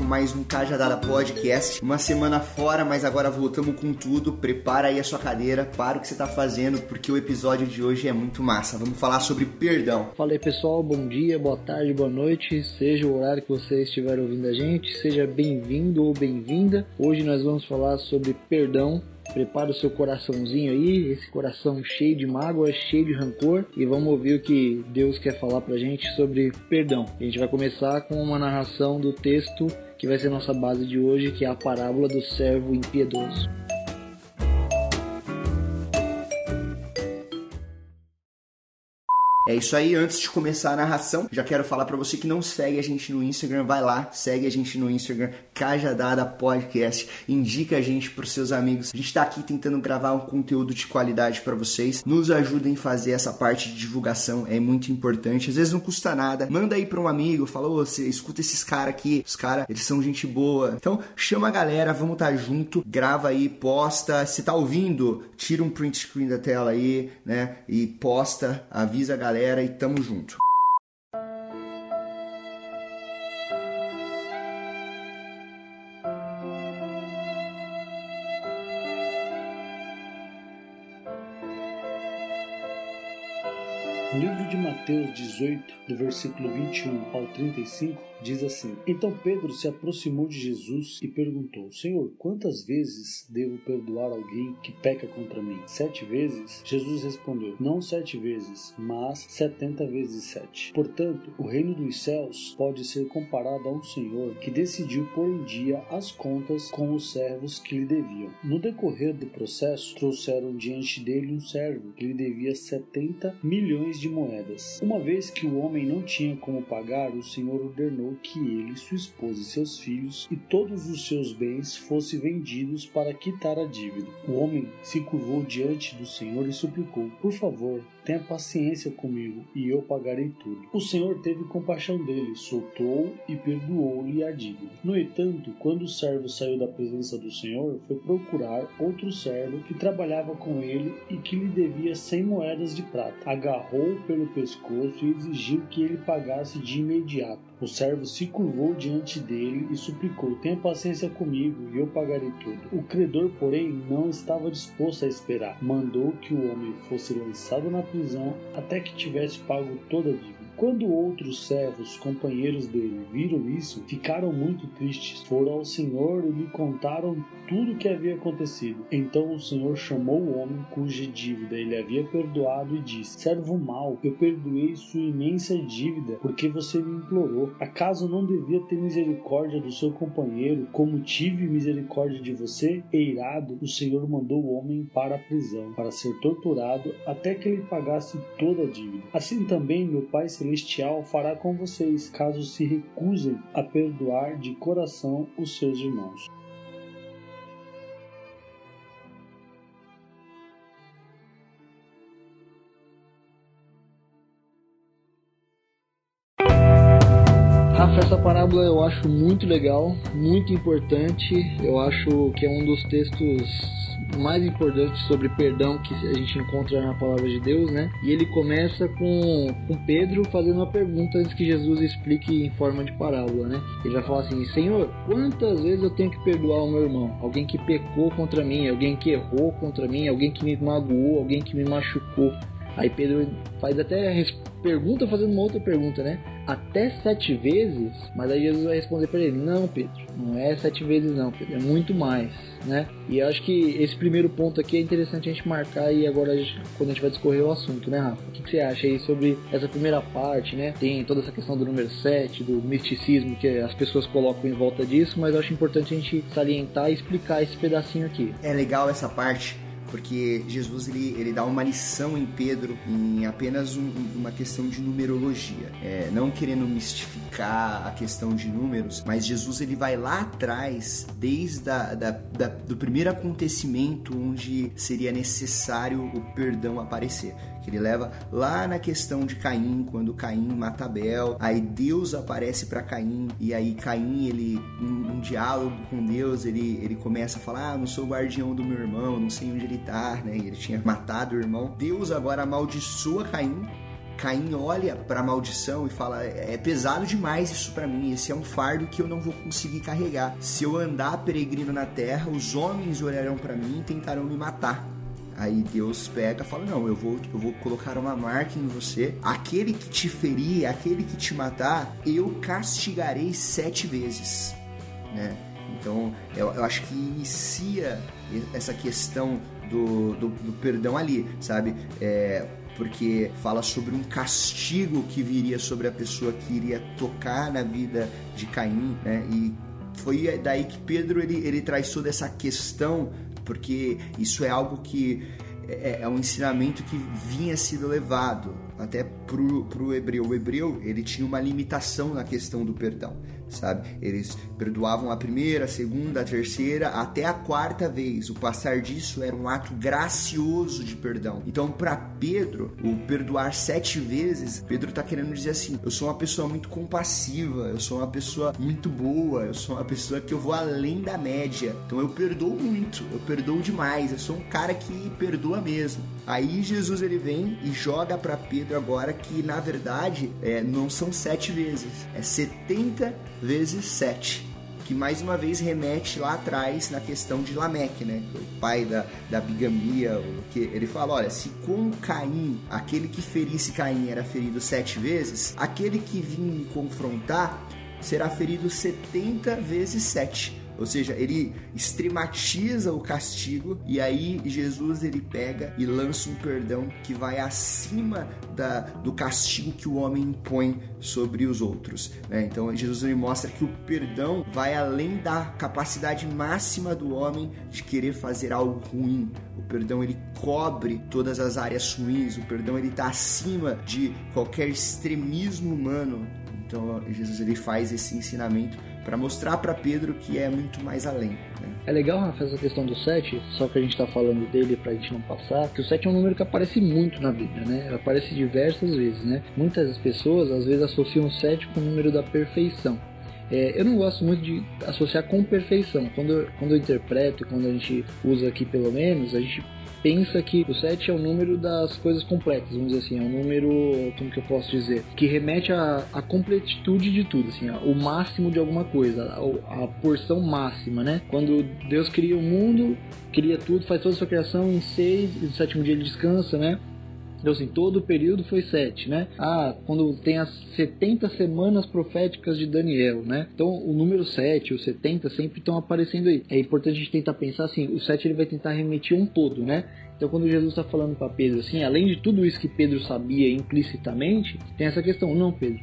Com mais um Cajadada Podcast. Uma semana fora, mas agora voltamos com tudo. Prepara aí a sua cadeira, para o que você está fazendo, porque o episódio de hoje é muito massa. Vamos falar sobre perdão. Fala aí pessoal, bom dia, boa tarde, boa noite, seja o horário que você estiver ouvindo a gente, seja bem-vindo ou bem-vinda. Hoje nós vamos falar sobre perdão Prepara o seu coraçãozinho aí, esse coração cheio de mágoa, cheio de rancor, e vamos ouvir o que Deus quer falar pra gente sobre perdão. A gente vai começar com uma narração do texto que vai ser nossa base de hoje, que é a parábola do servo impiedoso. É isso aí, antes de começar a narração, já quero falar para você que não segue a gente no Instagram, vai lá, segue a gente no Instagram, Cajadada Podcast, indica a gente pros seus amigos. A gente tá aqui tentando gravar um conteúdo de qualidade para vocês. Nos ajudem a fazer essa parte de divulgação, é muito importante. Às vezes não custa nada. Manda aí para um amigo, fala, ô, você escuta esses caras aqui, os caras, eles são gente boa. Então, chama a galera, vamos estar tá junto, grava aí, posta. Se tá ouvindo, tira um print screen da tela aí, né? E posta, avisa a galera galera e tamo junto. Mateus 18, do versículo 21 ao 35, diz assim: Então Pedro se aproximou de Jesus e perguntou: Senhor, quantas vezes devo perdoar alguém que peca contra mim? Sete vezes? Jesus respondeu: Não sete vezes, mas setenta vezes sete. Portanto, o reino dos céus pode ser comparado a um senhor que decidiu pôr em dia as contas com os servos que lhe deviam. No decorrer do processo, trouxeram diante dele um servo que lhe devia setenta milhões de moedas. Uma vez que o homem não tinha como pagar, o senhor ordenou que ele, sua esposa e seus filhos e todos os seus bens fossem vendidos para quitar a dívida. O homem se curvou diante do Senhor e suplicou: Por favor, Tenha paciência comigo e eu pagarei tudo. O Senhor teve compaixão dele, soltou e perdoou-lhe a dívida. No entanto, quando o servo saiu da presença do Senhor, foi procurar outro servo que trabalhava com ele e que lhe devia cem moedas de prata. Agarrou-o pelo pescoço e exigiu que ele pagasse de imediato. O servo se curvou diante dele e suplicou: Tenha paciência comigo e eu pagarei tudo. O credor, porém, não estava disposto a esperar. Mandou que o homem fosse lançado na prisão até que tivesse pago toda a dívida. Quando outros servos, companheiros dele, viram isso, ficaram muito tristes. Foram ao Senhor e lhe contaram tudo o que havia acontecido. Então o Senhor chamou o homem cuja dívida ele havia perdoado e disse: Servo mau, eu perdoei sua imensa dívida porque você me implorou. Acaso não devia ter misericórdia do seu companheiro, como tive misericórdia de você? Eirado, o Senhor mandou o homem para a prisão, para ser torturado até que ele pagasse toda a dívida. Assim também meu Pai Celestial Celestial fará com vocês, caso se recusem a perdoar de coração os seus irmãos. Rafa, essa parábola eu acho muito legal, muito importante. Eu acho que é um dos textos mais importante sobre perdão que a gente encontra na palavra de Deus, né? E ele começa com, com Pedro fazendo uma pergunta antes que Jesus explique em forma de parábola, né? Ele vai falar assim: Senhor, quantas vezes eu tenho que perdoar o meu irmão? Alguém que pecou contra mim, alguém que errou contra mim, alguém que me magoou, alguém que me machucou. Aí Pedro faz até pergunta fazendo uma outra pergunta, né? Até sete vezes, mas aí Jesus vai responder para ele: Não, Pedro, não é sete vezes, não, Pedro, é muito mais, né? E eu acho que esse primeiro ponto aqui é interessante a gente marcar e agora a gente, quando a gente vai discorrer o assunto, né, Rafa? O que, você acha aí sobre essa primeira parte, né? Tem toda essa questão do número 7, do misticismo que as pessoas colocam em volta disso, mas eu acho importante a gente salientar e explicar esse pedacinho aqui. É legal essa parte porque Jesus ele, ele dá uma lição em Pedro em apenas um, uma questão de numerologia, é, não querendo mistificar a questão de números, mas Jesus ele vai lá atrás, desde a, da, da, do primeiro acontecimento onde seria necessário o perdão aparecer. Que ele leva lá na questão de Caim, quando Caim mata Abel, aí Deus aparece para Caim e aí Caim ele um, um, diálogo com Deus, ele ele começa a falar: "Ah, não sou guardião do meu irmão, não sei onde ele tá", né? E ele tinha matado o irmão. Deus agora amaldiçoa Caim Caim olha para a maldição e fala: é pesado demais isso para mim, esse é um fardo que eu não vou conseguir carregar. Se eu andar peregrino na terra, os homens olharão para mim e tentarão me matar. Aí Deus pega e fala: Não, eu vou, eu vou colocar uma marca em você. Aquele que te ferir, aquele que te matar, eu castigarei sete vezes. Né? Então eu, eu acho que inicia essa questão do, do, do perdão ali, sabe? É, porque fala sobre um castigo que viria sobre a pessoa que iria tocar na vida de Caim, né? E foi daí que Pedro ele, ele traz toda essa questão porque isso é algo que é, é um ensinamento que vinha sendo levado até pro, pro hebreu. O hebreu, ele tinha uma limitação na questão do perdão sabe? Eles perdoavam a primeira, a segunda, a terceira, até a quarta vez. O passar disso era um ato gracioso de perdão. Então, para Pedro, o perdoar sete vezes, Pedro tá querendo dizer assim: eu sou uma pessoa muito compassiva, eu sou uma pessoa muito boa, eu sou uma pessoa que eu vou além da média. Então, eu perdoo muito, eu perdoo demais, eu sou um cara que perdoa mesmo. Aí Jesus ele vem e joga para Pedro agora que na verdade é, não são sete vezes, é 70 vezes 7 que mais uma vez remete lá atrás na questão de Lameque, né? O pai da, da bigamia, que ele fala, olha, se com Caim, aquele que ferisse Caim era ferido sete vezes, aquele que vinha me confrontar será ferido 70 vezes 7. Ou seja, ele extrematiza o castigo e aí Jesus ele pega e lança um perdão que vai acima da, do castigo que o homem impõe sobre os outros. Né? Então Jesus ele mostra que o perdão vai além da capacidade máxima do homem de querer fazer algo ruim. O perdão ele cobre todas as áreas ruins. O perdão ele está acima de qualquer extremismo humano. Então Jesus ele faz esse ensinamento para mostrar para Pedro que é muito mais além. Né? É legal, Rafa, essa questão do 7, só que a gente está falando dele para a gente não passar, que o 7 é um número que aparece muito na Bíblia, né? Aparece diversas vezes, né? Muitas pessoas às vezes associam o 7 com o número da perfeição. É, eu não gosto muito de associar com perfeição. Quando eu, quando eu interpreto, quando a gente usa aqui pelo menos, a gente pensa que o 7 é o número das coisas completas, vamos dizer assim, é um número, como que eu posso dizer, que remete à, à completitude de tudo, assim, o máximo de alguma coisa, a, a, porção máxima, né? Quando Deus cria o mundo, cria tudo, faz toda a sua criação em seis, e no sétimo dia ele descansa, né? Então, assim, todo o período foi sete, né? Ah, quando tem as 70 semanas proféticas de Daniel, né? Então, o número 7, o 70 sempre estão aparecendo aí. É importante a gente tentar pensar assim, o 7 ele vai tentar remeter um todo, né? Então, quando Jesus está falando para Pedro assim, além de tudo isso que Pedro sabia implicitamente, tem essa questão, não, Pedro,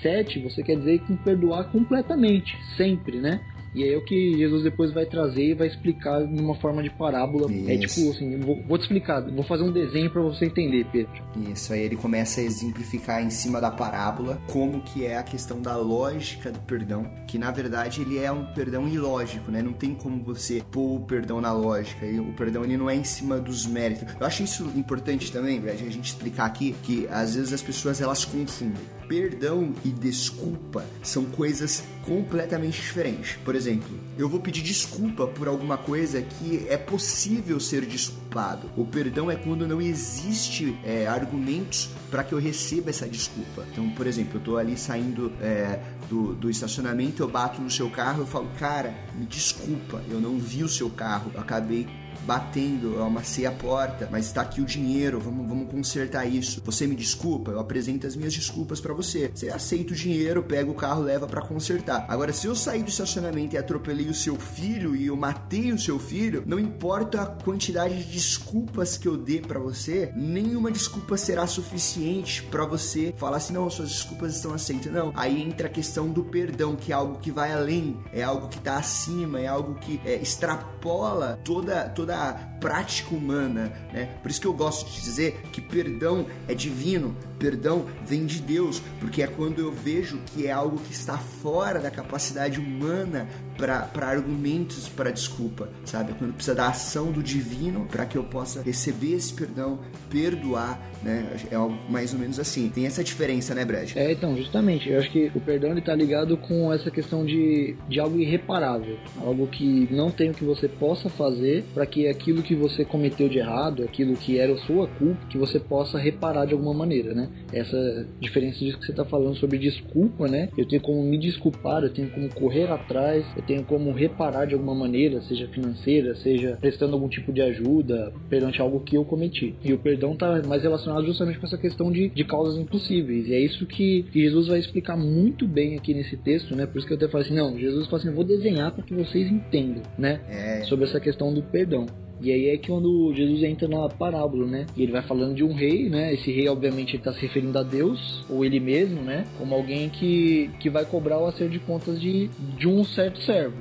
7 você quer dizer que perdoar completamente, sempre, né? E aí é o que Jesus depois vai trazer e vai explicar numa forma de parábola. Isso. É tipo assim, vou, vou, te explicar, vou fazer um desenho para você entender, Pedro. Isso, aí ele começa a exemplificar em cima da parábola como que é a questão da lógica do perdão, que na verdade ele é um perdão ilógico, né? Não tem como você pôr o perdão na lógica. E o perdão ele não é em cima dos méritos. Eu acho isso importante também, a gente explicar aqui que às vezes as pessoas elas confundem. Perdão e desculpa são coisas completamente diferentes. Por exemplo, eu vou pedir desculpa por alguma coisa que é possível ser desculpado. O perdão é quando não existe é, argumentos para que eu receba essa desculpa. Então, por exemplo, eu tô ali saindo é, do, do estacionamento, eu bato no seu carro, eu falo, cara, me desculpa, eu não vi o seu carro, eu acabei batendo, eu amassei a porta, mas está aqui o dinheiro, vamos, vamos consertar isso. Você me desculpa? Eu apresento as minhas desculpas para você. Você aceita o dinheiro, pega o carro, leva para consertar. Agora, se eu sair do estacionamento e atropelei o seu filho e eu matei o seu filho, não importa a quantidade de desculpas que eu dê para você, nenhuma desculpa será suficiente para você falar assim, não, suas desculpas estão aceitas. Não. Aí entra a questão do perdão, que é algo que vai além, é algo que tá acima, é algo que é, extrapola toda, toda toda a prática humana, né? Por isso que eu gosto de dizer que perdão é divino, perdão vem de Deus, porque é quando eu vejo que é algo que está fora da capacidade humana para argumentos para desculpa, sabe? Quando precisa da ação do divino para que eu possa receber esse perdão, perdoar, né? É algo mais ou menos assim. Tem essa diferença, né, Brad? É, então, justamente. Eu acho que o perdão ele tá ligado com essa questão de, de algo irreparável, algo que não tem o que você possa fazer para que aquilo que você cometeu de errado, aquilo que era sua culpa, que você possa reparar de alguma maneira, né? Essa diferença disso que você tá falando sobre desculpa, né? Eu tenho como me desculpar, eu tenho como correr atrás, eu tenho como reparar de alguma maneira, seja financeira, seja prestando algum tipo de ajuda perante algo que eu cometi. E o perdão está mais relacionado justamente com essa questão de, de causas impossíveis. E é isso que, que Jesus vai explicar muito bem aqui nesse texto, né? Por isso que eu até falo assim, não, Jesus fala assim, eu vou desenhar para que vocês entendam, né? É. Sobre essa questão do perdão. E aí é que quando Jesus entra na parábola, né? E ele vai falando de um rei, né? Esse rei, obviamente, está se referindo a Deus, ou ele mesmo, né? Como alguém que, que vai cobrar o acerto de contas de, de um certo servo.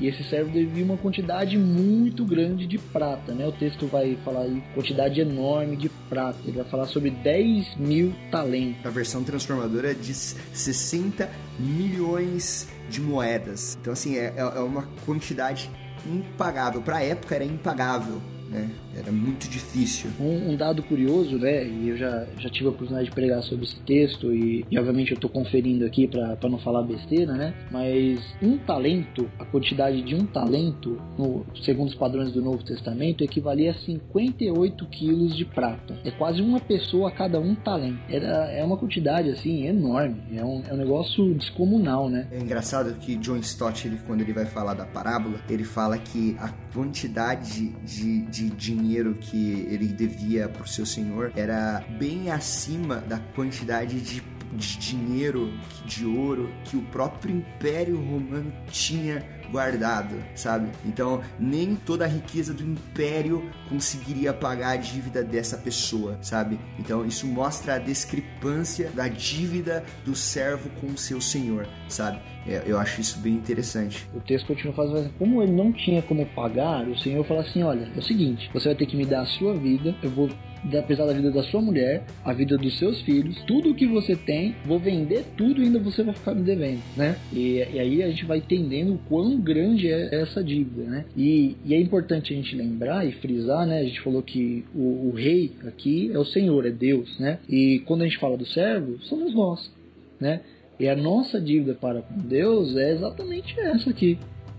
E esse servo devia uma quantidade muito grande de prata, né? O texto vai falar aí quantidade enorme de prata. Ele vai falar sobre 10 mil talentos. A versão transformadora diz 60 milhões de moedas. Então, assim, é, é uma quantidade impagável. Para a época era impagável né? Era muito difícil. Um, um, dado curioso, né? E eu já, já tive a oportunidade de pregar sobre esse texto e, e obviamente eu estou conferindo aqui para não falar besteira, né? Mas um talento, a quantidade de um talento, no, segundo os padrões do Novo Testamento, equivalia a 58 quilos de prata. É quase uma pessoa a cada um talento. Era, é uma quantidade assim enorme. É um, é um negócio descomunal, né? É engraçado que John Stott, ele, quando ele vai falar da parábola, ele fala que a quantidade de, de de dinheiro que ele devia para o seu senhor era bem acima da quantidade de de dinheiro, de ouro que o próprio Império Romano tinha guardado, sabe? Então, nem toda a riqueza do império conseguiria pagar a dívida dessa pessoa, sabe? Então, isso mostra a discrepância da dívida do servo com o seu senhor, sabe? É, eu acho isso bem interessante. O texto continua fazendo, como ele não tinha como pagar, o Senhor fala assim: olha, é o seguinte, você vai ter que me dar a sua vida, eu vou apesar da vida da sua mulher, a vida dos seus filhos, tudo o que você tem, vou vender tudo e ainda você vai ficar me devendo, né? E, e aí a gente vai entendendo o quão grande é essa dívida, né? E, e, é importante a gente lembrar e frisar, né? A gente falou que o, o rei aqui é o Senhor, é Deus, né? E quando a gente fala do servo, somos nós, né? E a nossa dívida para com Deus é exatamente essa aqui.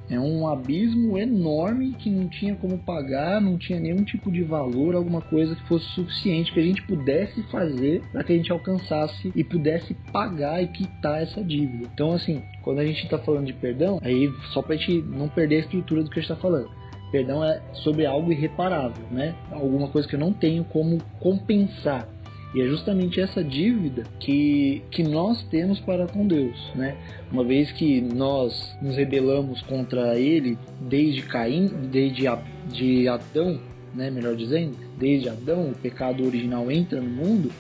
É um abismo enorme que não tinha como pagar, não tinha nenhum tipo de valor, alguma coisa que fosse suficiente que a gente pudesse fazer para que a gente alcançasse e pudesse pagar e quitar essa dívida. Então, assim, quando a gente está falando de perdão, aí só para a gente não perder a estrutura do que a gente está falando. Perdão é sobre algo irreparável, né? Alguma coisa que eu não tenho como compensar. E é justamente essa dívida que, que nós temos para com Deus, né? Uma vez que nós nos rebelamos contra Ele desde Caim, desde de Adão, né? Melhor dizendo, desde Adão, o pecado original entra no mundo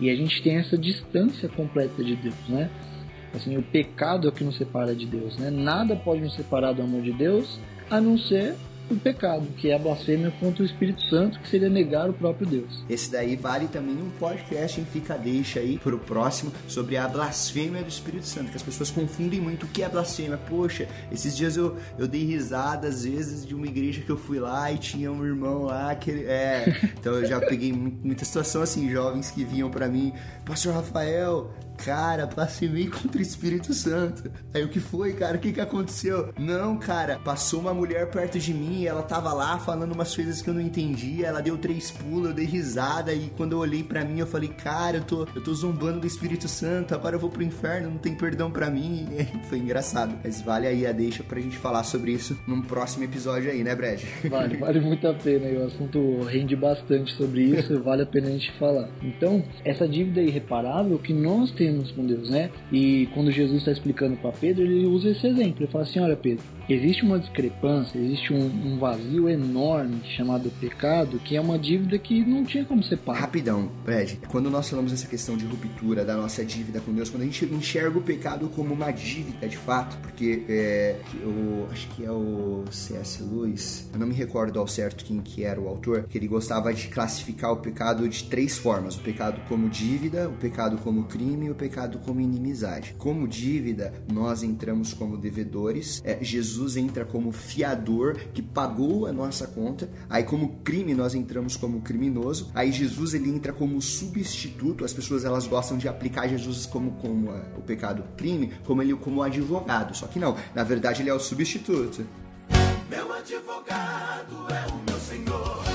e a gente tem essa distância completa de Deus, né? Assim, o pecado é o que nos separa de Deus, né? Nada pode nos separar do amor de Deus a não ser o pecado, que é a blasfêmia contra o Espírito Santo, que seria negar o próprio Deus. Esse daí vale também um podcast em Fica Deixa aí pro próximo sobre a blasfêmia do Espírito Santo, que as pessoas confundem muito o que é blasfêmia. Poxa, esses dias eu, eu dei risada às vezes de uma igreja que eu fui lá e tinha um irmão lá que é, então eu já peguei muita situação assim, jovens que vinham para mim, Pastor Rafael, Cara, blasfemei contra o Espírito Santo. Aí o que foi, cara? O que que aconteceu? Não, cara, passou uma mulher perto de mim, ela tava lá falando umas coisas que eu não entendia, ela deu três pulos, eu dei risada e quando eu olhei para mim eu falei, cara, eu tô, eu tô zombando do Espírito Santo, agora eu vou pro inferno, não tem perdão para mim. foi engraçado. Mas vale aí a deixa pra gente falar sobre isso num próximo episódio aí, né, Brad? Vale, vale muito a pena. E o assunto rende bastante sobre isso, vale a pena a gente falar. Então, essa dívida irreparável que nós temos temos com Deus, né? E quando Jesus está explicando para Pedro, ele usa esse exemplo. Ele fala assim: Olha, Pedro, existe uma discrepância, existe um, um, vazio enorme chamado pecado, que é uma dívida que não tinha como ser paga. Rapidão, Brad, quando nós falamos essa questão de ruptura da nossa dívida com Deus, quando a gente enxerga o pecado como uma dívida de fato, porque é, eu acho que é o C.S. Lewis, eu não me recordo ao certo quem que era o autor, que ele gostava de classificar o pecado de três formas: o pecado como dívida, o pecado como crime e o pecado como inimizade. Como dívida, nós entramos como devedores, é, Jesus entra como fiador que pagou a nossa conta, aí como crime nós entramos como criminoso, aí Jesus ele entra como substituto, as pessoas elas gostam de aplicar Jesus como, como o pecado crime, como ele como advogado, só que não, na verdade ele é o substituto. Meu advogado é o meu Senhor.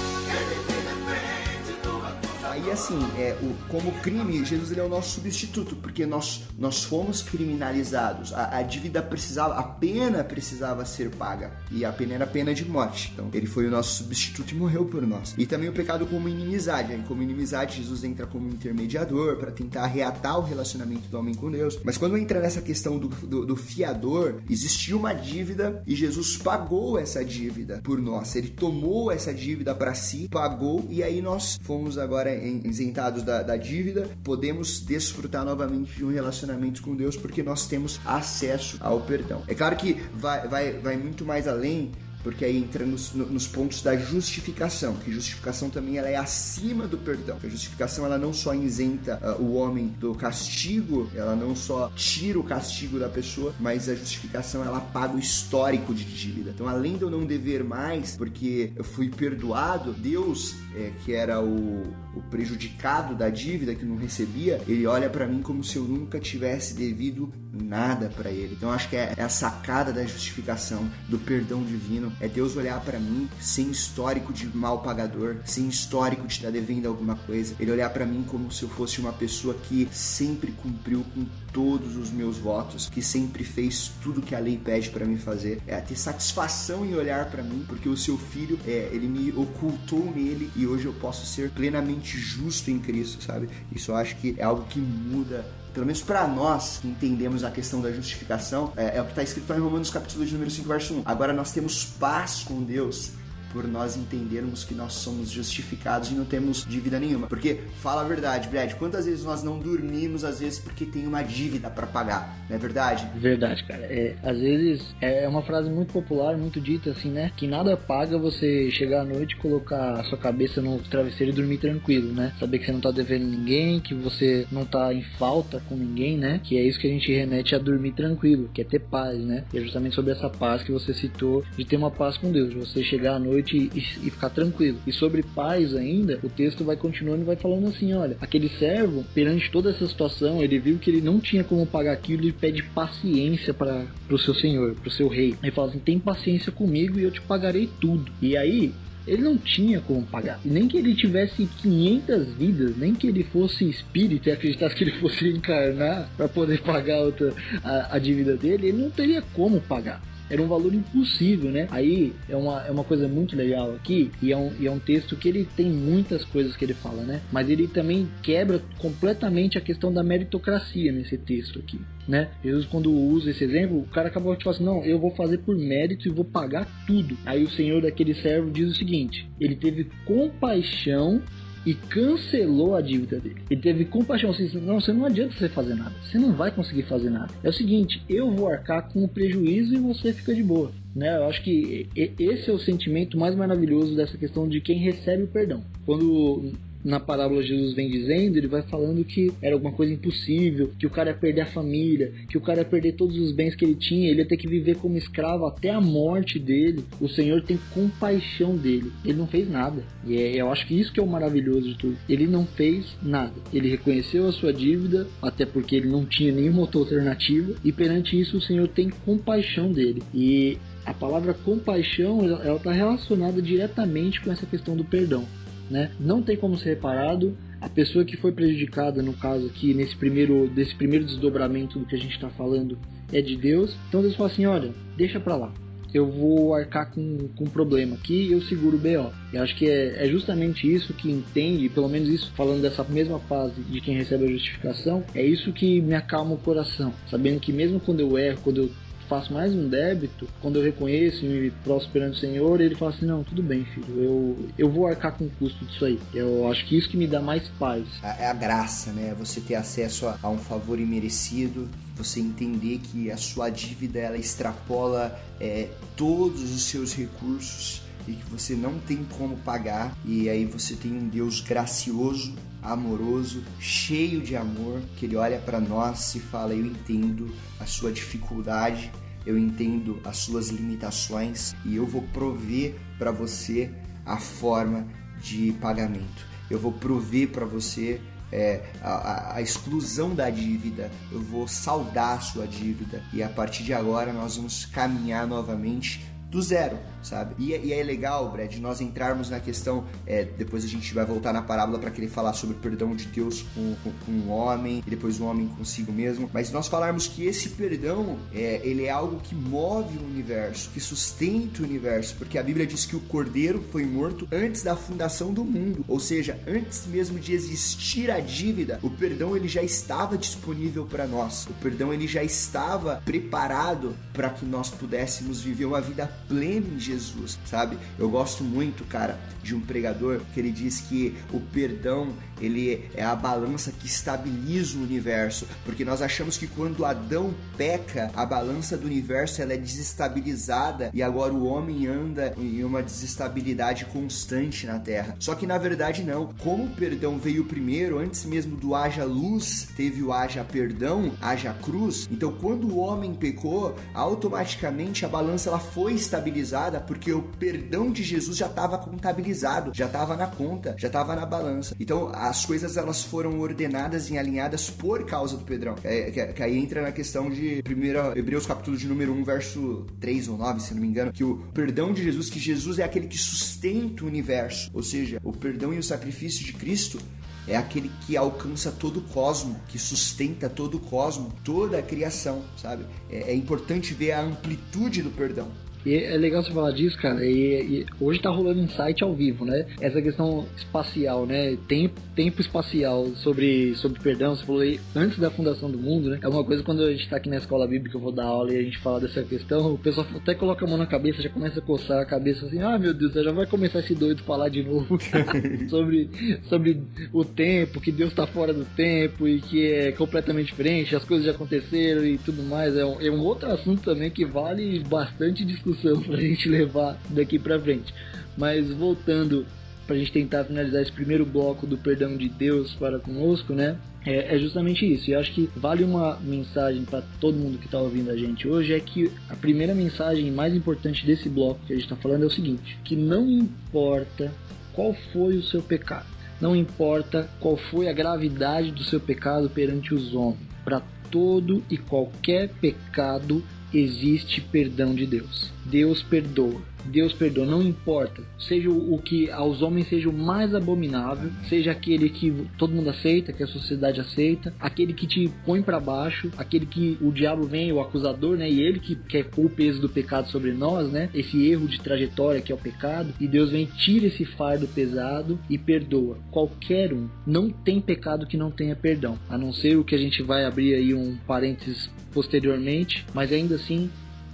Aí assim, é, o, como crime, Jesus ele é o nosso substituto, porque nós, nós fomos criminalizados. A, a, dívida precisava, a pena precisava ser paga. E a pena era pena de morte. Então ele foi o nosso substituto e morreu por nós. E também o pecado como inimizade. Como inimizade, Jesus entra como intermediador para tentar reatar o relacionamento do homem com Deus. Mas quando entra nessa questão do, do, do fiador, existia uma dívida e Jesus pagou essa dívida por nós. Ele tomou essa dívida para si, pagou, e aí nós fomos agora isentados da, da dívida, podemos desfrutar novamente de um relacionamento com Deus porque nós temos acesso ao perdão. É claro que vai, vai, vai muito mais além porque aí entra nos, nos, pontos da justificação, que justificação também ela é acima do perdão. A justificação ela não só isenta uh, o homem do castigo, ela não só tira o castigo da pessoa, mas a justificação ela paga o histórico de dívida. Então, além de eu não dever mais, porque eu fui perdoado, Deus, é, que era o, o prejudicado da dívida que não recebia, ele olha para mim como se eu nunca tivesse devido nada para ele. Então acho que é, é, a sacada da justificação, do perdão divino, é Deus olhar para mim sem histórico de mal pagador, sem histórico de estar devendo alguma coisa. Ele olhar para mim como se eu fosse uma pessoa que sempre cumpriu com todos os meus votos, que sempre fez tudo que a lei pede para mim fazer. É ter satisfação em olhar para mim, porque o seu filho, é, ele me ocultou nele e hoje eu posso ser plenamente justo em Cristo, sabe? Isso eu acho que é algo que muda pelo menos para nós que entendemos a questão da justificação, é, é o que está escrito em Romanos capítulo de número 5, verso 1. Agora nós temos paz com Deus por nós entendermos que nós somos justificados e não temos dívida nenhuma. Porque, fala a verdade, Brad, quantas vezes nós não dormimos, às vezes, porque tem uma dívida para pagar, não é verdade? Verdade, cara. É, às vezes é uma frase muito popular, muito dita assim, né? Que nada paga você chegar à noite, colocar a sua cabeça no travesseiro e dormir tranquilo, né? Saber que você não tá devendo ninguém, que você não tá em falta com ninguém, né? Que é isso que a gente remete a dormir tranquilo, que é ter paz, né? E é justamente sobre essa paz que você citou, de ter uma paz com Deus, de você chegar à noite noite e, e, ficar tranquilo. E sobre paz ainda, o texto vai continuando e vai falando assim: olha, aquele servo, perante toda essa situação, ele viu que ele não tinha como pagar aquilo e pede paciência para o seu senhor, para o seu rei. Ele fala assim: tem paciência comigo e eu te pagarei tudo. E aí, ele não tinha como pagar. Nem que ele tivesse 500 vidas, nem que ele fosse espírito e acreditasse que ele fosse encarnar para poder pagar outra, a, a, dívida dele, ele não teria como pagar era um valor impossível, né? Aí é uma, é uma coisa muito legal aqui, e é, um, e é um texto que ele tem muitas coisas que ele fala, né? Mas ele também quebra completamente a questão da meritocracia nesse texto aqui. Né? Jesus, quando usa esse exemplo, o cara acabou de falar assim: Não, eu vou fazer por mérito e vou pagar tudo. Aí o senhor daquele servo diz o seguinte: Ele teve compaixão e cancelou a dívida dele. Ele teve compaixão. Assim, não, você não adianta você fazer nada. Você não vai conseguir fazer nada. É o seguinte, eu vou arcar com o prejuízo e você fica de boa. Né? Eu acho que esse é o sentimento mais maravilhoso dessa questão de quem recebe o perdão. Quando na parábola Jesus vem dizendo, ele vai falando que era alguma coisa impossível, que o cara ia perder a família, que o cara ia perder todos os bens que ele tinha, ele ia ter que viver como escravo até a morte dele. O Senhor tem compaixão dele. Ele não fez nada. E é, eu acho que isso que é o maravilhoso de tudo. Ele não fez nada. Ele reconheceu a sua dívida, até porque ele não tinha nenhuma outra alternativa, e perante isso o Senhor tem compaixão dele. E a palavra compaixão ela está relacionada diretamente com essa questão do perdão né? Não tem como ser reparado. A pessoa que foi prejudicada, no caso aqui, nesse primeiro, desse primeiro desdobramento do que a gente está falando, é de Deus. Então Deus fala assim: olha, deixa para lá. Eu vou arcar com, com um problema aqui e eu seguro o BO. Eu acho que é, é justamente isso que entende, pelo menos isso, falando dessa mesma fase de quem recebe a justificação, é isso que me acalma o coração. Sabendo que mesmo quando eu erro, quando eu faço mais um débito, quando eu reconheço e me prostro o Senhor, ele fala assim: não, tudo bem, filho, eu, eu vou arcar com o custo disso aí. Eu acho que isso que me dá mais paz. É a graça, né? Você ter acesso a, a um favor imerecido, você entender que a sua dívida ela extrapola é, todos os seus recursos e que você não tem como pagar, e aí você tem um Deus gracioso, amoroso, cheio de amor, que ele olha para nós e fala: Eu entendo a sua dificuldade, eu entendo as suas limitações e eu vou prover para você a forma de pagamento. Eu vou prover para você é, a, a, exclusão da dívida, eu vou saldar a sua dívida e a partir de agora nós vamos caminhar novamente do zero sabe? E, e, é legal, Brad, nós entrarmos na questão, é, depois a gente vai voltar na parábola para querer falar sobre o perdão de Deus com, com, com, o homem e depois o homem consigo mesmo, mas nós falarmos que esse perdão, é, ele é algo que move o universo, que sustenta o universo, porque a Bíblia diz que o cordeiro foi morto antes da fundação do mundo, ou seja, antes mesmo de existir a dívida, o perdão ele já estava disponível para nós, o perdão ele já estava preparado para que nós pudéssemos viver uma vida plena em Jesus, sabe? Eu gosto muito, cara, de um pregador que ele diz que o perdão ele é a balança que estabiliza o universo, porque nós achamos que quando Adão peca, a balança do universo ela é desestabilizada e agora o homem anda em uma desestabilidade constante na Terra. Só que na verdade não. Como o perdão veio primeiro, antes mesmo do haja luz, teve o haja perdão, haja cruz. Então quando o homem pecou, automaticamente a balança ela foi estabilizada porque o perdão de Jesus já estava contabilizado, já estava na conta, já estava na balança. Então a as coisas elas foram ordenadas e alinhadas por causa do Pedrão. É, que, que, aí entra na questão de 1 Hebreus capítulo de número 1, verso 3 ou 9, se não me engano, que o perdão de Jesus, que Jesus é aquele que sustenta o universo. Ou seja, o perdão e o sacrifício de Cristo é aquele que alcança todo o cosmo, que sustenta todo o cosmo, toda a criação, sabe? É, é importante ver a amplitude do perdão. E é legal você falar disso, cara. E, e, hoje tá rolando um site ao vivo, né? Essa questão espacial, né? Tempo, tempo espacial sobre, sobre perdão. Você falou aí antes da fundação do mundo, né? É uma coisa quando a gente tá aqui na escola bíblica, eu vou dar aula e a gente fala dessa questão, o pessoal até coloca a mão na cabeça, já começa a coçar a cabeça assim: ah, meu Deus, já vai começar esse doido falar de novo sobre, sobre o tempo, que Deus tá fora do tempo e que é completamente diferente, as coisas já aconteceram e tudo mais. É um, é um outro assunto também que vale bastante discussão discussão pra gente levar daqui pra frente. Mas voltando pra gente tentar finalizar esse primeiro bloco do perdão de Deus para conosco, né? É, é justamente isso. E acho que vale uma mensagem para todo mundo que está ouvindo a gente hoje é que a primeira mensagem mais importante desse bloco que a gente está falando é o seguinte: que não importa qual foi o seu pecado, não importa qual foi a gravidade do seu pecado perante os homens, para todo e qualquer pecado existe perdão de Deus. Deus perdoa. Deus perdoa, não importa. Seja o que aos homens seja o mais abominável, seja aquele que todo mundo aceita, que a sociedade aceita, aquele que te põe para baixo, aquele que o diabo vem, o acusador, né? E ele que quer pôr o peso do pecado sobre nós, né? Esse erro de trajetória que é o pecado. E Deus vem, tira esse fardo pesado e perdoa. Qualquer um. Não tem pecado que não tenha perdão. A não ser o que a gente vai abrir aí um parênteses posteriormente, mas ainda assim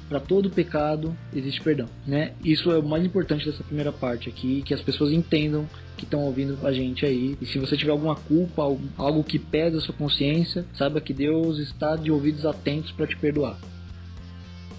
para todo pecado existe perdão, né? Isso é o mais importante dessa primeira parte aqui, que as pessoas entendam que estão ouvindo a gente aí. E se você tiver alguma culpa, algo que pesa a sua consciência, saiba que Deus está de ouvidos atentos para te perdoar.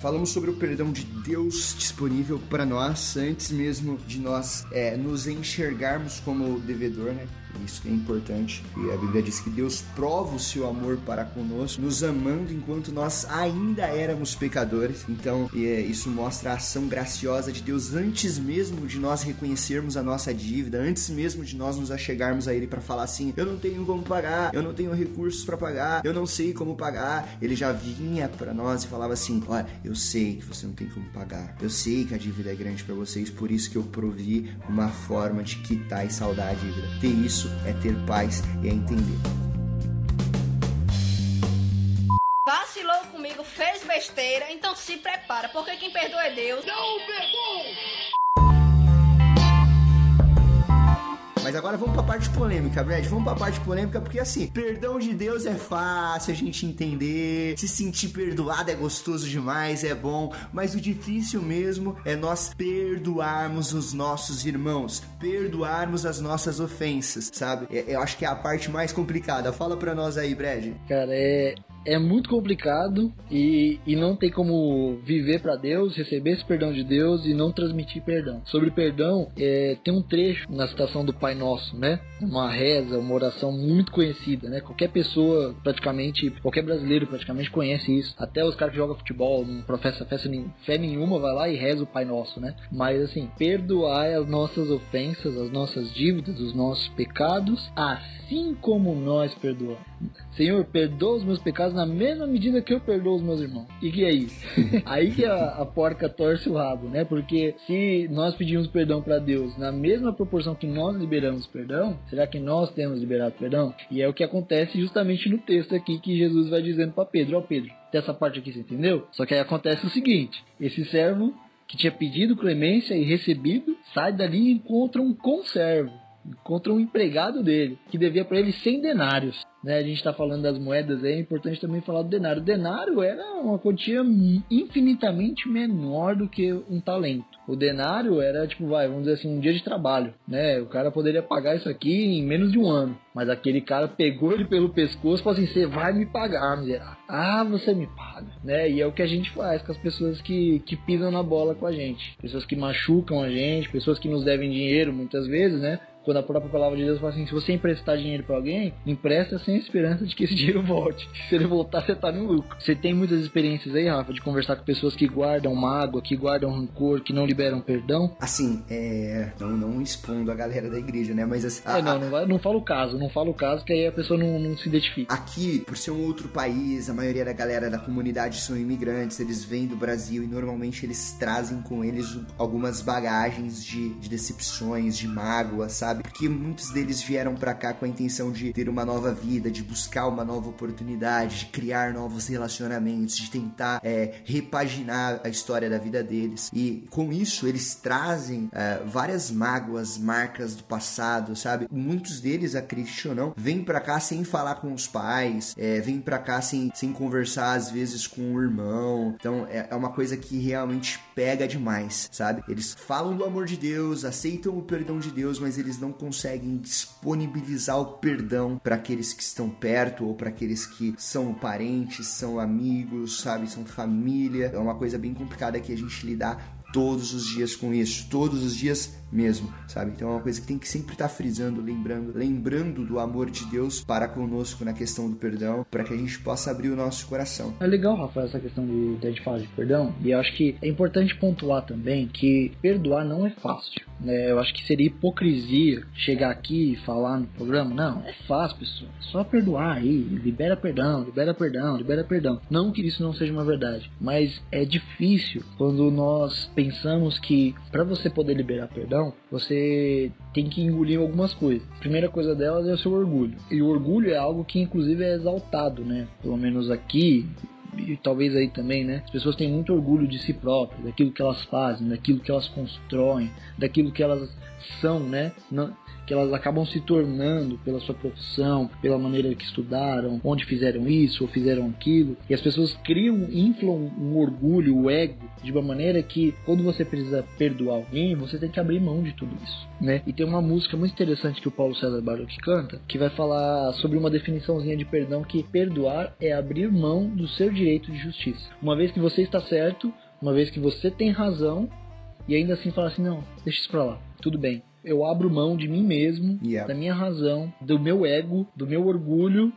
Falamos sobre o perdão de Deus disponível para nós antes mesmo de nós é, nos enxergarmos como devedor, né? Isso é importante. E a Bíblia diz que Deus prova o seu amor para conosco, nos amando enquanto nós ainda éramos pecadores. Então, é, isso mostra a ação graciosa de Deus antes mesmo de nós reconhecermos a nossa dívida, antes mesmo de nós nos achegarmos a Ele para falar assim: eu não tenho como pagar, eu não tenho recursos para pagar, eu não sei como pagar. Ele já vinha para nós e falava assim: olha, eu sei que você não tem como pagar, eu sei que a dívida é grande para vocês, por isso que eu provi uma forma de quitar e saldar a dívida. Ter isso isso é ter paz e é entender. Vacilou comigo, fez besteira, então se prepara, porque quem perdoa é Deus. Não perdoa! Mas agora vamos pra parte polêmica, Brad. Vamos pra parte polêmica, porque assim, perdão de Deus é fácil a gente entender, se sentir perdoado é gostoso demais, é bom, mas o difícil mesmo é nós perdoarmos os nossos irmãos, perdoarmos as nossas ofensas, sabe? É, eu acho que é a parte mais complicada. Fala pra nós aí, Brad. Cara, é, é muito complicado e, e não tem como viver para Deus, receber esse perdão de Deus e não transmitir perdão. Sobre perdão, é, tem um trecho na citação do Pai Nosso, né? Uma reza, uma oração muito conhecida, né? Qualquer pessoa, praticamente, qualquer brasileiro praticamente conhece isso. Até os caras que jogam futebol, não professa fé nenhuma, vai lá e reza o Pai Nosso, né? Mas assim, perdoar as nossas ofensas, as nossas dívidas, os nossos pecados, assim como nós perdoamos. Senhor, perdoa os meus pecados na mesma medida que eu perdoo os meus irmãos. E que é isso? Aí que a, a porca torce o rabo, né? Porque se nós pedimos perdão para Deus na mesma proporção que nós liberamos perdão, será que nós temos liberado perdão? E é o que acontece justamente no texto aqui que Jesus vai dizendo para Pedro: Ó, oh, Pedro, dessa parte aqui você entendeu? Só que aí acontece o seguinte: esse servo que tinha pedido clemência e recebido, sai dali e encontra um conservo, encontra um empregado dele, que devia para ele 100 denários né, a gente está falando das moedas, é importante também falar do denário. O denário era uma quantia infinitamente menor do que um talento. O denário era tipo, vai, vamos dizer assim, um dia de trabalho, né? O cara poderia pagar isso aqui em menos de um ano. Mas aquele cara pegou ele pelo pescoço e falou assim: você vai me pagar, miserável. Ah, você me paga, né? E é o que a gente faz com as pessoas que, que pisam na bola com a gente. Pessoas que machucam a gente, pessoas que nos devem dinheiro muitas vezes, né? Quando a própria palavra de Deus fala assim: se você emprestar dinheiro para alguém, empresta sem esperança de que esse dinheiro volte. Se ele voltar, você tá no lucro. Você tem muitas experiências aí, Rafa, de conversar com pessoas que guardam mágoa, que guardam rancor, que não liberam perdão? Assim, é. Não, não expondo a galera da igreja, né? Mas assim. É, não, não, vai, não fala o caso, não fala o caso, que aí a pessoa não, não se identifica. Aqui, por ser um outro país, a maioria da galera da comunidade são imigrantes, eles vêm do Brasil e normalmente eles trazem com eles algumas bagagens de, de decepções, de mágoa, sabe? Porque muitos deles vieram para cá com a intenção de ter uma nova vida, de buscar uma nova oportunidade, de criar novos relacionamentos, de tentar é, repaginar a história da vida deles. E com isso eles trazem é, várias mágoas, marcas do passado, sabe? Muitos deles, acredite ou não, vêm para cá sem falar com os pais, é, vêm para cá sem, sem conversar às vezes com o irmão. Então é, é uma coisa que realmente pega demais, sabe? Eles falam do amor de Deus, aceitam o perdão de Deus, mas eles não conseguem disponibilizar o perdão para aqueles que estão perto ou para aqueles que são parentes, são amigos, sabe, são família. É uma coisa bem complicada que a gente lidar todos os dias com isso, todos os dias mesmo, sabe? Então é uma coisa que tem que sempre estar tá frisando, lembrando, lembrando do amor de Deus para conosco na questão do perdão, para que a gente possa abrir o nosso coração. É legal, Rafael, essa questão de, a gente falar de perdão, e eu acho que é importante pontuar também que perdoar não é fácil. Né? Eu acho que seria hipocrisia chegar aqui e falar no programa, não, é fácil, pessoal, é só perdoar aí, libera perdão, libera perdão, libera perdão. Não que isso não seja uma verdade, mas é difícil quando nós pensamos que para você poder liberar perdão você tem que engolir algumas coisas. A primeira coisa delas é o seu orgulho. E o orgulho é algo que inclusive é exaltado, né? Pelo menos aqui, e talvez aí também, né? As pessoas têm muito orgulho de si próprias, daquilo que elas fazem, daquilo que elas constroem, daquilo que elas são, né? Que elas acabam se tornando pela sua profissão, pela maneira que estudaram, onde fizeram isso ou fizeram aquilo. E as pessoas criam, inflam um orgulho, o ego, de uma maneira que quando você precisa perdoar alguém, você tem que abrir mão de tudo isso, né? E tem uma música muito interessante que o Paulo César Baruch canta, que vai falar sobre uma definiçãozinha de perdão que perdoar é abrir mão do seu direito de justiça. Uma vez que você está certo, uma vez que você tem razão, e ainda assim falar assim, não, deixa isso pra lá, tudo bem eu abro mão de mim mesmo, yeah. da minha razão, do meu ego, do meu orgulho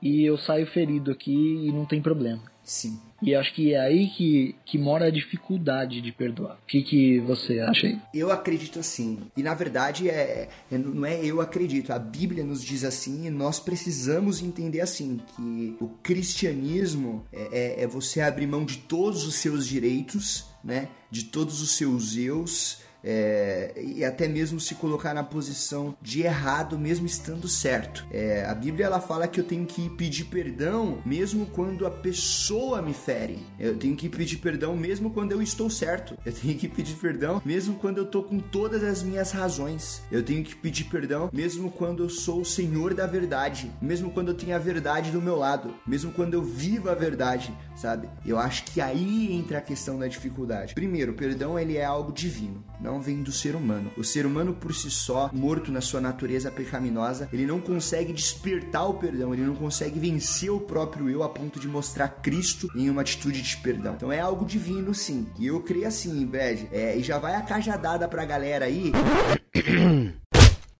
e eu saio ferido aqui e não tem problema. Sim. E acho que é aí que, que mora a dificuldade de perdoar. O que, que você acha aí? Eu acredito assim. E na verdade é, é, não é eu acredito. A Bíblia nos diz assim e nós precisamos entender assim: que o cristianismo é, é, é você abrir mão de todos os seus direitos, né? De todos os seus eus é, e até mesmo se colocar na posição de errado, mesmo estando certo. É, a Bíblia ela fala que eu tenho que pedir perdão mesmo quando a pessoa me fere. Eu tenho que pedir perdão mesmo quando eu estou certo. Eu tenho que pedir perdão mesmo quando eu estou com todas as minhas razões. Eu tenho que pedir perdão mesmo quando eu sou o Senhor da verdade, mesmo quando eu tenho a verdade do meu lado, mesmo quando eu vivo a verdade, sabe? Eu acho que aí entra a questão da dificuldade. Primeiro, perdão ele é algo divino, não vem do ser humano. O ser humano por si só, morto na sua natureza pecaminosa, ele não consegue despertar o perdão, ele não consegue vencer o próprio eu a ponto de mostrar Cristo em uma atitude de perdão. Então é algo divino sim. E eu creio assim, Brad. É, e já vai a cajadada pra galera aí.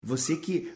Você que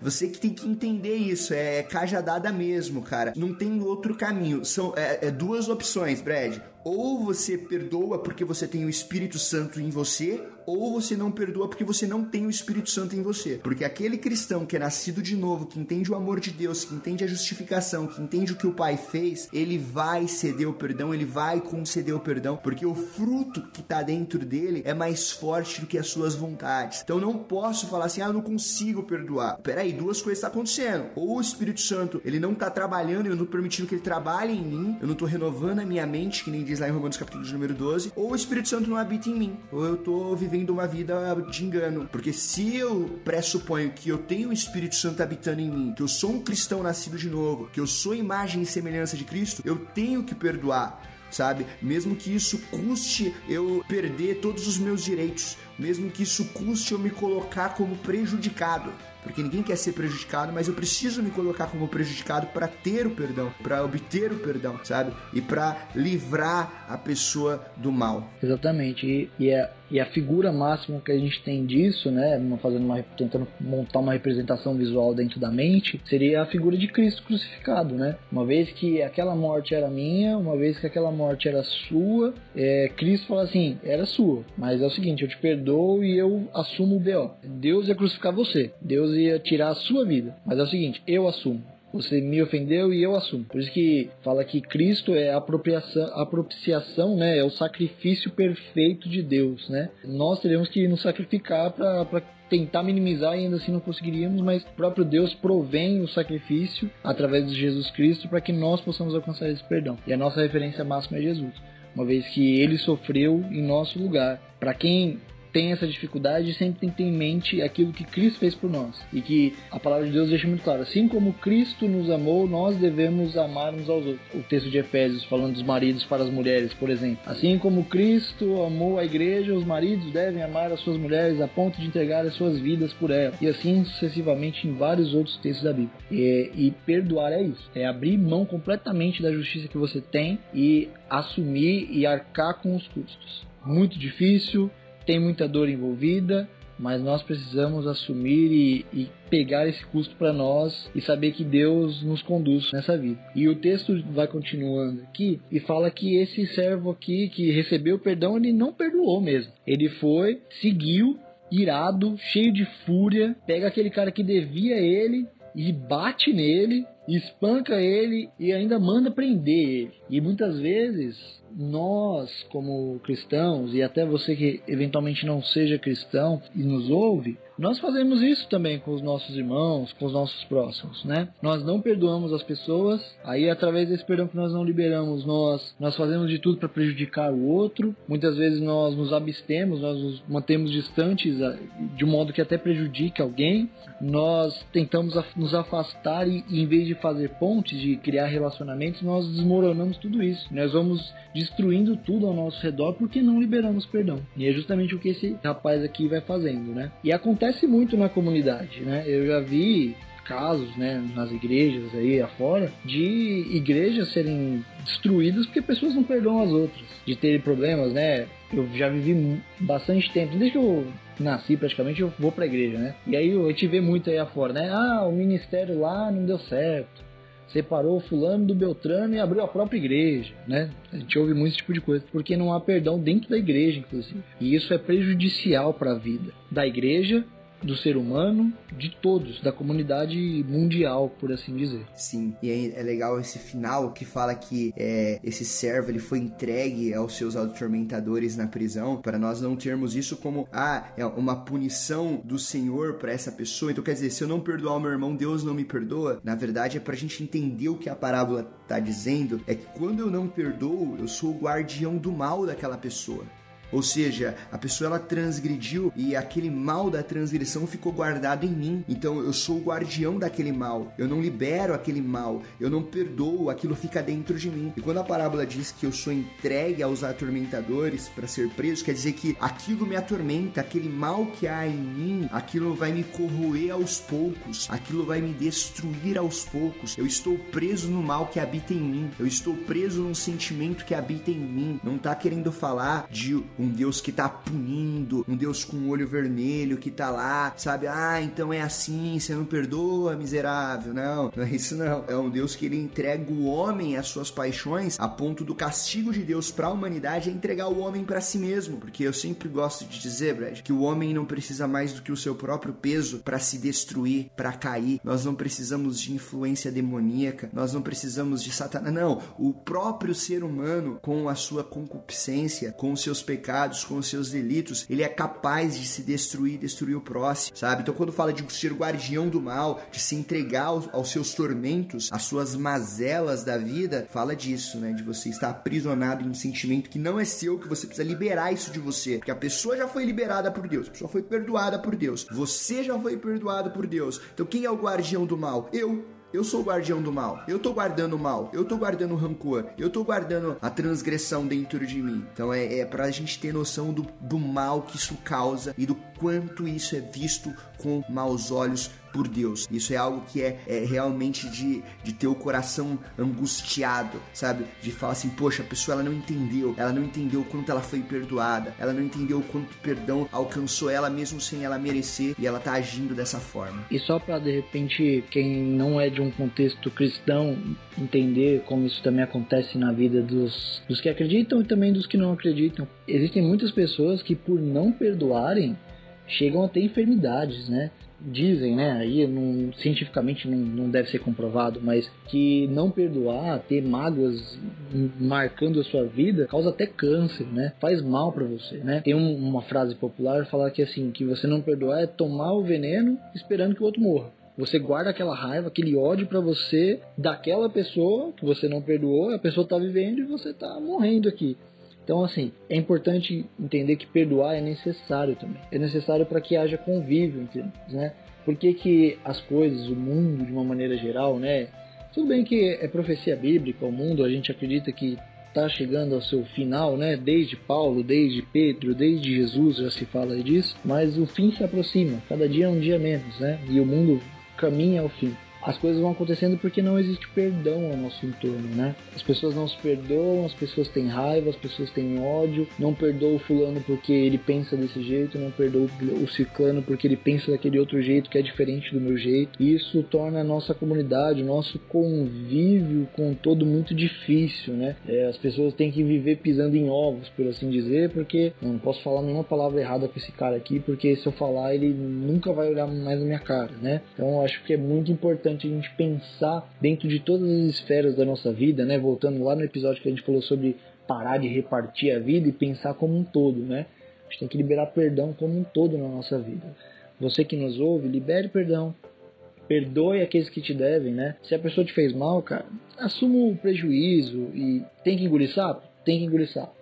você que tem que entender isso, é cajadada mesmo, cara. Não tem outro caminho. São é, é duas opções, Brad. Ou você perdoa porque você tem o Espírito Santo em você, ou você não perdoa porque você não tem o Espírito Santo em você. Porque aquele cristão que é nascido de novo, que entende o amor de Deus, que entende a justificação, que entende o que o Pai fez, ele vai ceder o perdão, ele vai conceder o perdão, porque o fruto que está dentro dele é mais forte do que as suas vontades. Então não posso falar assim, ah, eu não consigo perdoar. Peraí, duas coisas estão tá acontecendo. Ou o Espírito Santo, ele não está trabalhando, eu não tô permitindo que ele trabalhe em mim, eu não estou renovando a minha mente, que nem diz lá em Romanos capítulo número 12, ou o Espírito Santo não habita em mim, ou eu estou vivendo vivendo uma vida de engano. Porque se eu pressuponho que eu tenho o Espírito Santo habitando em mim, que eu sou um cristão nascido de novo, que eu sou imagem e semelhança de Cristo, eu tenho que perdoar sabe? Mesmo que isso custe eu perder todos os meus direitos, mesmo que isso custe eu me colocar como prejudicado, porque ninguém quer ser prejudicado, mas eu preciso me colocar como prejudicado para ter o perdão, para obter o perdão, sabe? E para livrar a pessoa do mal. Exatamente. E, e, é, e a figura máxima que a gente tem disso, né, fazendo uma, tentando montar uma representação visual dentro da mente, seria a figura de Cristo crucificado, né? Uma vez que aquela morte era minha, uma vez que aquela morte era sua, é, Cristo fala assim, era sua, mas é o seguinte, eu te perdoo e eu assumo o B.O. Deus ia crucificar você, Deus ia tirar a sua vida. Mas é o seguinte, eu assumo. Você me ofendeu e eu assumo. Por isso que fala que Cristo é a apropriação, a propiciação, né? É o sacrifício perfeito de Deus, né? Nós teremos que nos sacrificar para tentar minimizar e ainda assim não conseguiríamos, mas o próprio Deus provém o sacrifício através de Jesus Cristo para que nós possamos alcançar esse perdão. E a nossa referência máxima é Jesus, uma vez que ele sofreu em nosso lugar. Para quem tem essa dificuldade sempre tem que ter em mente aquilo que Cristo fez por nós. E que a palavra de Deus deixa muito claro: assim como Cristo nos amou, nós devemos amar uns aos outros. O texto de Efésios, falando dos maridos para as mulheres, por exemplo. Assim como Cristo amou a igreja, os maridos devem amar as suas mulheres a ponto de entregar as suas vidas por ela. E assim sucessivamente em vários outros textos da Bíblia. E, e perdoar é isso: é abrir mão completamente da justiça que você tem e assumir e arcar com os custos. Muito difícil, tem muita dor envolvida, mas nós precisamos assumir e, e pegar esse custo para nós e saber que Deus nos conduz nessa vida. E o texto vai continuando aqui e fala que esse servo aqui que recebeu perdão, ele não perdoou mesmo. Ele foi, seguiu, irado, cheio de fúria, pega aquele cara que devia ele e bate nele, espanca ele e ainda manda prender ele. E muitas vezes nós, como cristãos, e até você que eventualmente não seja cristão e nos ouve, nós fazemos isso também com os nossos irmãos, com os nossos próximos, né? Nós não perdoamos as pessoas, aí através desse perdão que nós não liberamos, nós nós fazemos de tudo para prejudicar o outro. Muitas vezes nós nos abstemos, nós nos mantemos distantes ah, de um modo que até prejudique alguém. Nós tentamos nos afastar e, em vez de fazer pontes, de criar relacionamentos, nós desmoronamos tudo isso. Nós vamos destruindo tudo ao nosso redor porque não liberamos perdão. E é justamente o que esse rapaz aqui vai fazendo, né? E acontece muito na comunidade, né? Eu já vi casos, né, nas igrejas aí afora, de igrejas serem destruídas porque pessoas não perdoam as outras, de terem problemas, né? Eu já vivi bastante tempo, desde que eu nasci praticamente, eu vou pra igreja, né? E aí a gente vê muito aí afora, né? Ah, o ministério lá não deu certo separou fulano do Beltrano e abriu a própria igreja, né? A gente ouve muito esse tipo de coisa, porque não há perdão dentro da igreja, inclusive. E isso é prejudicial para a vida da igreja, do ser humano, de todos, da comunidade mundial, por assim dizer. Sim, e é, é legal esse final que fala que é, esse servo ele foi entregue aos seus atormentadores na prisão, para nós não termos isso como ah, é uma punição do Senhor para essa pessoa. Então quer dizer, se eu não perdoar o meu irmão, Deus não me perdoa. Na verdade é para a gente entender o que a parábola está dizendo, é que quando eu não perdoo, eu sou o guardião do mal daquela pessoa. Ou seja, a pessoa ela transgrediu e aquele mal da transgressão ficou guardado em mim. Então eu sou o guardião daquele mal. Eu não libero aquele mal. Eu não perdoo, aquilo fica dentro de mim. E quando a parábola diz que eu sou entregue aos atormentadores para ser preso, quer dizer que aquilo me atormenta, aquele mal que há em mim, aquilo vai me corroer aos poucos, aquilo vai me destruir aos poucos. Eu estou preso no mal que habita em mim. Eu estou preso num sentimento que habita em mim. Não tá querendo falar de um Deus que tá punindo, um Deus com o olho vermelho que tá lá, sabe? Ah, então é assim, você não perdoa, miserável. Não, não é isso não. É um Deus que ele entrega o homem às suas paixões a ponto do castigo de Deus para a humanidade é entregar o homem para si mesmo. Porque eu sempre gosto de dizer, Brad, que o homem não precisa mais do que o seu próprio peso para se destruir, para cair. Nós não precisamos de influência demoníaca, nós não precisamos de Satanás. Não, o próprio ser humano com a sua concupiscência, com os seus pecados pecados, com os seus delitos, ele é capaz de se destruir, destruir o próximo, sabe? Então quando fala de ser guardião do mal, de se entregar aos, seus tormentos, às suas mazelas da vida, fala disso, né? De você estar aprisionado em um sentimento que não é seu, que você precisa liberar isso de você, porque a pessoa já foi liberada por Deus, a pessoa foi perdoada por Deus, você já foi perdoado por Deus. Então quem é o guardião do mal? Eu. Eu sou o guardião do mal. Eu tô guardando o mal. Eu tô guardando o rancor. Eu tô guardando a transgressão dentro de mim. Então é, é pra gente ter noção do, do mal que isso causa e do quanto isso é visto com maus olhos por Deus. Isso é algo que é, é, realmente de, de ter o coração angustiado, sabe? De falar assim, poxa, a pessoa ela não entendeu, ela não entendeu o quanto ela foi perdoada, ela não entendeu o quanto perdão alcançou ela mesmo sem ela merecer e ela tá agindo dessa forma. E só para de repente quem não é de um contexto cristão entender como isso também acontece na vida dos, dos que acreditam e também dos que não acreditam. Existem muitas pessoas que por não perdoarem chegam a ter enfermidades, né? Dizem, né? Aí não, cientificamente não, não deve ser comprovado, mas que não perdoar, ter mágoas marcando a sua vida, causa até câncer, né? Faz mal para você, né? Tem um, uma frase popular falar que assim, que você não perdoar é tomar o veneno esperando que o outro morra. Você guarda aquela raiva, aquele ódio para você daquela pessoa que você não perdoou, a pessoa tá vivendo e você tá morrendo aqui. Então, assim, é importante entender que perdoar é necessário também. É necessário para que haja convívio entre nós, né? Por que, que as coisas, o mundo de uma maneira geral, né? Tudo bem que é profecia bíblica, o mundo a gente acredita que está chegando ao seu final, né? Desde Paulo, desde Pedro, desde Jesus já se fala disso, mas o fim se aproxima, cada dia é um dia menos, né? E o mundo caminha ao fim as coisas vão acontecendo porque não existe perdão ao nosso entorno, né? As pessoas não se perdoam, as pessoas têm raiva, as pessoas têm ódio, não perdoa o fulano porque ele pensa desse jeito, não perdoa o ciclano porque ele pensa daquele outro jeito que é diferente do meu jeito. E isso torna a nossa comunidade, o nosso convívio com todo muito difícil, né? É, as pessoas têm que viver pisando em ovos, por assim dizer, porque não posso falar nenhuma palavra errada com esse cara aqui, porque se eu falar ele nunca vai olhar mais na minha cara, né? Então acho que é muito importante importante a gente pensar dentro de todas as esferas da nossa vida, né? Voltando lá no episódio que a gente falou sobre parar de repartir a vida e pensar como um todo, né? A gente tem que liberar perdão como um todo na nossa vida. Você que nos ouve, libere perdão. Perdoe aqueles que te devem, né? Se a pessoa te fez mal, cara, assuma o prejuízo e tem que engolir sapo? Tem que engolir sapo.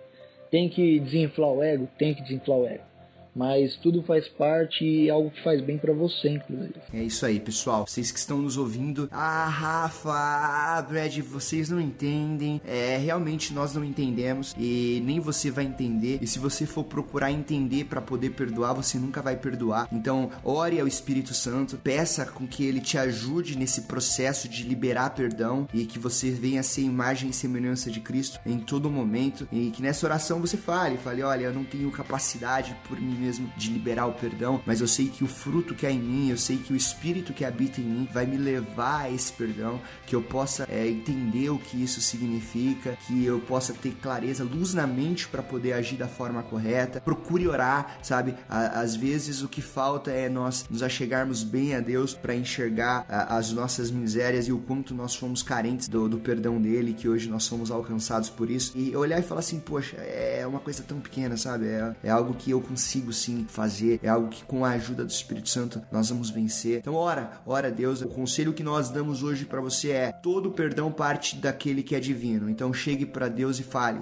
Tem que desinflar o ego? Tem que desinflar o ego mas tudo faz parte e é algo que faz bem para você, inclusive. É isso aí, pessoal. Vocês que estão nos ouvindo, ah, Rafa, ah, Brad, vocês não entendem. É, realmente nós não entendemos e nem você vai entender. E se você for procurar entender para poder perdoar, você nunca vai perdoar. Então, ore ao Espírito Santo, peça com que ele te ajude nesse processo de liberar perdão e que você venha ser imagem e semelhança de Cristo em todo momento e que nessa oração você fale, fale, olha, eu não tenho capacidade por mim mesmo de liberar o perdão, mas eu sei que o fruto que há em mim, eu sei que o Espírito que habita em mim vai me levar a esse perdão, que eu possa é, entender o que isso significa, que eu possa ter clareza, luz na mente para poder agir da forma correta. Procure orar, sabe? Às vezes o que falta é nós nos achegarmos bem a Deus para enxergar as nossas misérias e o quanto nós fomos carentes do, do perdão dele, que hoje nós somos alcançados por isso. E olhar e falar assim, poxa, é uma coisa tão pequena, sabe? É, é algo que eu consigo sim fazer, é algo que com a ajuda do Espírito Santo nós vamos vencer. Então, ora, ora Deus. O conselho que nós damos hoje para você é: todo perdão parte daquele que é divino. Então, chegue para Deus e fale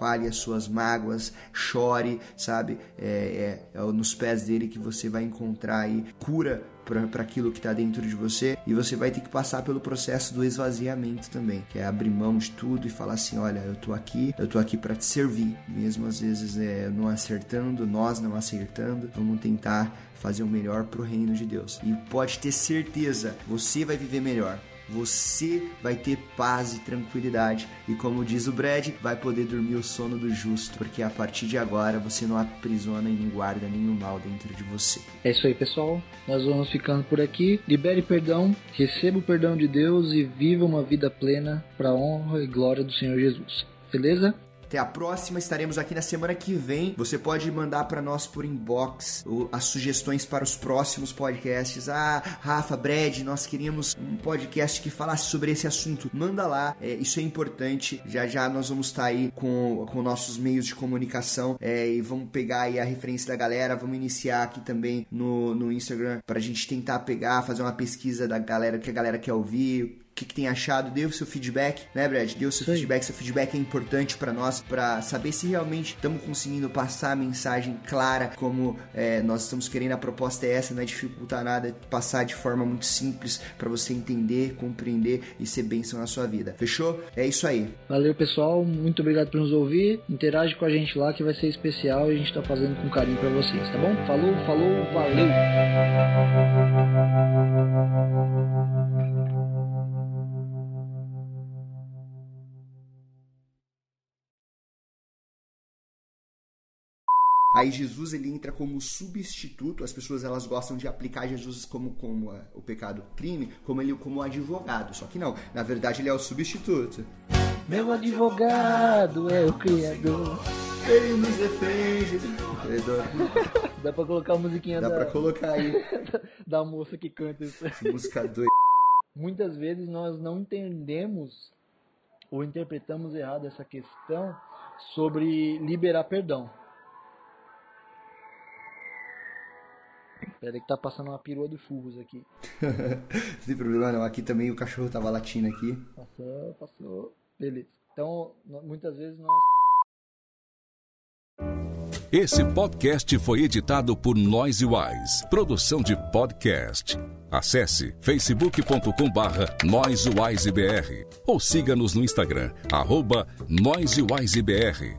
fale as suas mágoas, chore, sabe? É, é, é nos pés dele que você vai encontrar aí cura para aquilo que está dentro de você e você vai ter que passar pelo processo do esvaziamento também, que é abrir mão de tudo e falar assim, olha, eu tô aqui, eu tô aqui para te servir, mesmo às vezes é, não acertando, nós não acertando, vamos tentar fazer o melhor pro reino de Deus. E pode ter certeza, você vai viver melhor você vai ter paz e tranquilidade. E como diz o Brad, vai poder dormir o sono do justo, porque a partir de agora você não aprisiona e não guarda nenhum mal dentro de você. É isso aí, pessoal. Nós vamos ficando por aqui. Libere perdão, receba o perdão de Deus e viva uma vida plena para honra e glória do Senhor Jesus. Beleza? Até a próxima, estaremos aqui na semana que vem. Você pode mandar para nós por inbox as sugestões para os próximos podcasts. Ah, Rafa, Brad, nós queríamos um podcast que falasse sobre esse assunto. Manda lá, é, isso é importante. Já já nós vamos estar aí com, com nossos meios de comunicação é, e vamos pegar aí a referência da galera. Vamos iniciar aqui também no, no Instagram para a gente tentar pegar, fazer uma pesquisa da galera que a galera quer ouvir que, que tem achado, dê o seu feedback, né, Brad? Dê o seu Sim. feedback, seu feedback é importante para nós, para saber se realmente estamos conseguindo passar a mensagem clara, como é, nós estamos querendo. A proposta é essa, não é dificultar nada, passar de forma muito simples para você entender, compreender e ser bênção na sua vida. Fechou? É isso aí. Valeu, pessoal. Muito obrigado por nos ouvir. Interage com a gente lá que vai ser especial e a gente tá fazendo com carinho para vocês, tá bom? Falou, falou, valeu! Aí Jesus ele entra como substituto. As pessoas elas gostam de aplicar Jesus como como é, o pecado crime, como ele como advogado. Só que não, na verdade ele é o substituto. Meu advogado é o criador. Ele nos defende. Dá pra colocar a musiquinha Dá da... pra colocar aí. da moça que canta isso. Música doida. Muitas vezes nós não entendemos ou interpretamos errado essa questão sobre liberar perdão. Pera aí que tá passando uma perua do churros aqui. tem problema não, aqui também o cachorro tava latindo aqui. Passou, passou. Beleza. Então, muitas vezes nós... Esse podcast foi editado por Noise Wise, produção de podcast. Acesse facebook.com barra ou siga-nos no Instagram, arroba NoiseWiseBR.